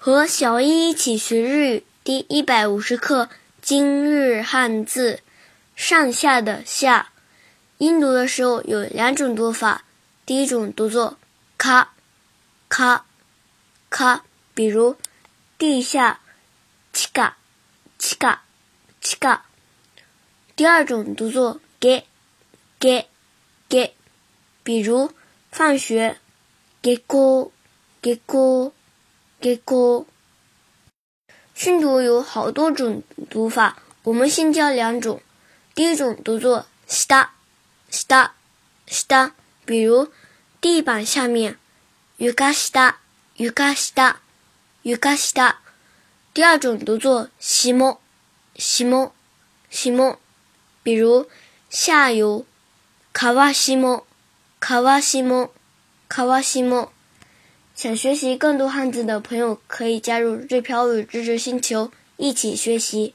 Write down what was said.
和小一一起学日语。第一百五十课今日汉字。上下的下，音读的时候有两种读法，第一种读作咔咔咔，比如地下七嘎七嘎七嘎，第二种读作给给给，比如放学给过给过。给过。训读有好多种读法，我们先教两种。第一种读作下下下，比如地板下面，床下床下床下。第二种读作西莫西莫西莫，比如下游，川西莫川西莫川西莫。想学习更多汉字的朋友，可以加入“日飘雨知识星球”，一起学习。